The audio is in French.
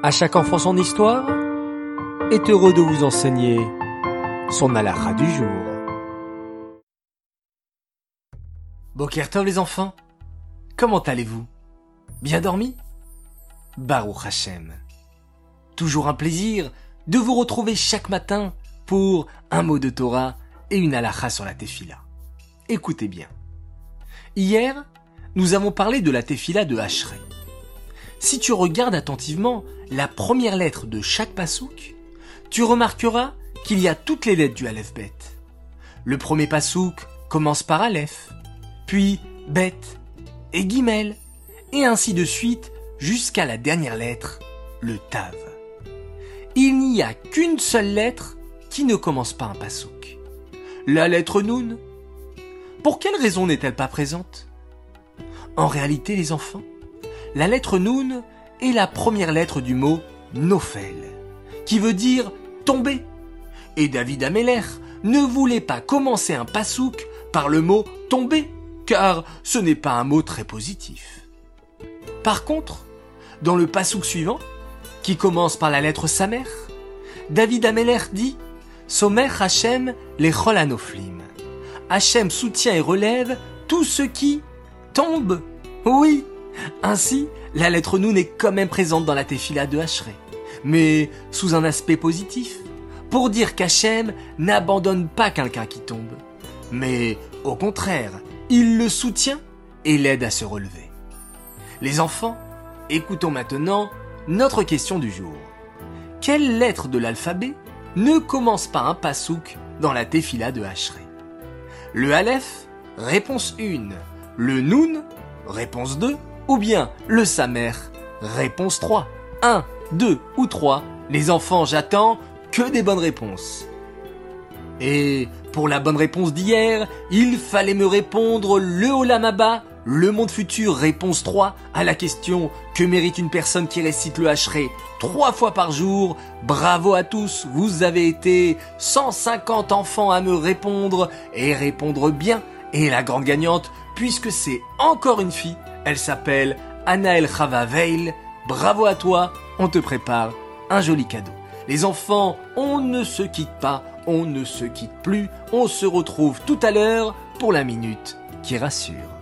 À chaque enfant son histoire est heureux de vous enseigner son halakha du jour. Bokertov les enfants, comment allez-vous? Bien dormi? Baruch Hashem. Toujours un plaisir de vous retrouver chaque matin pour un mot de Torah et une halakha sur la tefila. Écoutez bien. Hier, nous avons parlé de la tefila de Hachrei. Si tu regardes attentivement la première lettre de chaque pasouk, tu remarqueras qu'il y a toutes les lettres du Aleph Bet. Le premier pasouk commence par Aleph, puis Bet et Gimel, et ainsi de suite jusqu'à la dernière lettre, le Tav. Il n'y a qu'une seule lettre qui ne commence pas un pasouk. La lettre Nun. Pour quelle raison n'est-elle pas présente? En réalité, les enfants, la lettre Nun est la première lettre du mot Nofel, qui veut dire tomber. Et David Ameller ne voulait pas commencer un pasouk par le mot tomber, car ce n'est pas un mot très positif. Par contre, dans le pasouk suivant, qui commence par la lettre Samer, David Ameller dit Somer Hachem les Cholanoflim. Hachem soutient et relève tout ce qui tombe. Oui, ainsi, la lettre Noun est quand même présente dans la Tefila de Hachré, mais sous un aspect positif, pour dire qu'Hachem n'abandonne pas quelqu'un qui tombe, mais au contraire, il le soutient et l'aide à se relever. Les enfants, écoutons maintenant notre question du jour. Quelle lettre de l'alphabet ne commence pas un pasouk dans la Tefila de Hachré Le Aleph, réponse 1. Le Noun, réponse 2 ou bien le Samer? Réponse 3. 1, 2 ou 3. Les enfants, j'attends que des bonnes réponses. Et pour la bonne réponse d'hier, il fallait me répondre le Olamaba, le monde futur, réponse 3 à la question que mérite une personne qui récite le Hachré trois fois par jour. Bravo à tous, vous avez été 150 enfants à me répondre et répondre bien. Et la grande gagnante, puisque c'est encore une fille, elle s'appelle Anaël Chava Veil. Bravo à toi, on te prépare un joli cadeau. Les enfants, on ne se quitte pas, on ne se quitte plus, on se retrouve tout à l'heure pour la minute qui rassure.